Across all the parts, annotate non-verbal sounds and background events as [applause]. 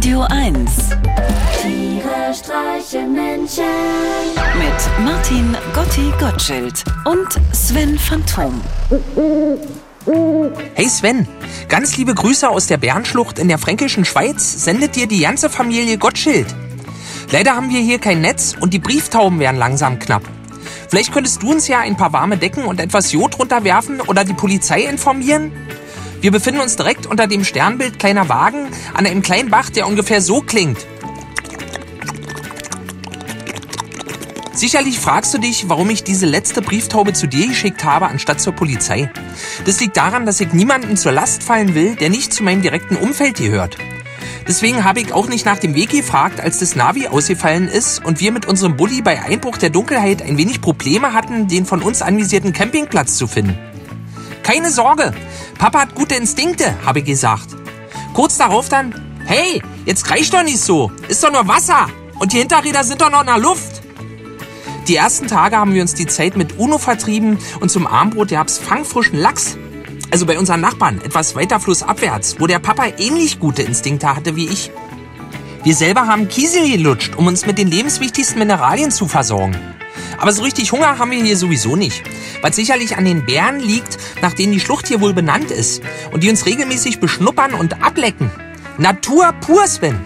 Radio 1 Tiere streichen Menschen. mit Martin Gotti Gottschild und Sven Phantom. Hey Sven, ganz liebe Grüße aus der Bärenschlucht in der fränkischen Schweiz sendet dir die ganze Familie Gottschild. Leider haben wir hier kein Netz und die Brieftauben werden langsam knapp. Vielleicht könntest du uns ja ein paar warme Decken und etwas Jod runterwerfen oder die Polizei informieren? Wir befinden uns direkt unter dem Sternbild kleiner Wagen an einem kleinen Bach, der ungefähr so klingt. Sicherlich fragst du dich, warum ich diese letzte Brieftaube zu dir geschickt habe, anstatt zur Polizei. Das liegt daran, dass ich niemanden zur Last fallen will, der nicht zu meinem direkten Umfeld gehört. Deswegen habe ich auch nicht nach dem Weg gefragt, als das Navi ausgefallen ist und wir mit unserem Bulli bei Einbruch der Dunkelheit ein wenig Probleme hatten, den von uns anvisierten Campingplatz zu finden. Keine Sorge, Papa hat gute Instinkte, habe ich gesagt. Kurz darauf dann, hey, jetzt kreisch doch nicht so, ist doch nur Wasser und die Hinterräder sind doch noch in der Luft. Die ersten Tage haben wir uns die Zeit mit Uno vertrieben und zum Armbrot gab's fangfrischen Lachs. Also bei unseren Nachbarn, etwas weiter flussabwärts, wo der Papa ähnlich gute Instinkte hatte wie ich. Wir selber haben Kiesel gelutscht, um uns mit den lebenswichtigsten Mineralien zu versorgen. Aber so richtig Hunger haben wir hier sowieso nicht. Was sicherlich an den Bären liegt, nach denen die Schlucht hier wohl benannt ist. Und die uns regelmäßig beschnuppern und ablecken. Natur pur, Sven.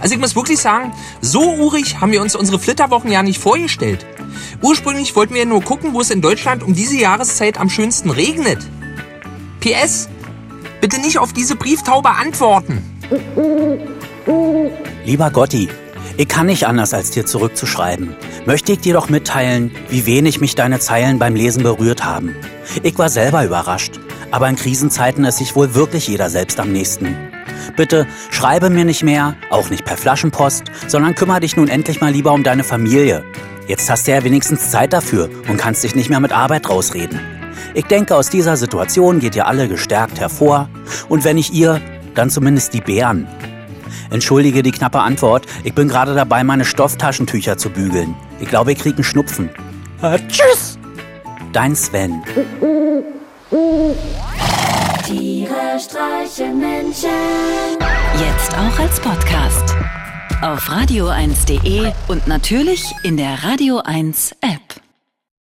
Also ich muss wirklich sagen, so urig haben wir uns unsere Flitterwochen ja nicht vorgestellt. Ursprünglich wollten wir nur gucken, wo es in Deutschland um diese Jahreszeit am schönsten regnet. PS, bitte nicht auf diese Brieftaube antworten. [laughs] Lieber Gotti, ich kann nicht anders, als dir zurückzuschreiben. Möchte ich dir doch mitteilen, wie wenig mich deine Zeilen beim Lesen berührt haben. Ich war selber überrascht, aber in Krisenzeiten ist sich wohl wirklich jeder selbst am nächsten. Bitte schreibe mir nicht mehr, auch nicht per Flaschenpost, sondern kümmere dich nun endlich mal lieber um deine Familie. Jetzt hast du ja wenigstens Zeit dafür und kannst dich nicht mehr mit Arbeit rausreden. Ich denke, aus dieser Situation geht ihr alle gestärkt hervor und wenn nicht ihr, dann zumindest die Bären. Entschuldige die knappe Antwort, ich bin gerade dabei, meine Stofftaschentücher zu bügeln. Ich glaube, ich krieg einen Schnupfen. Äh, tschüss! Dein Sven. Tiere streichen Menschen. Jetzt auch als Podcast. Auf radio1.de und natürlich in der Radio 1 App.